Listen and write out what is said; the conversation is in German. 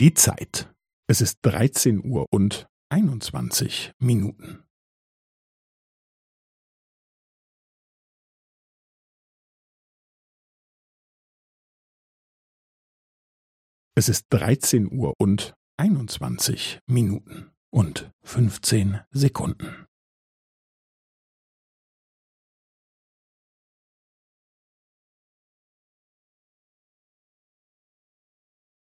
Die Zeit. Es ist 13 Uhr und 21 Minuten. Es ist 13 Uhr und 21 Minuten und 15 Sekunden.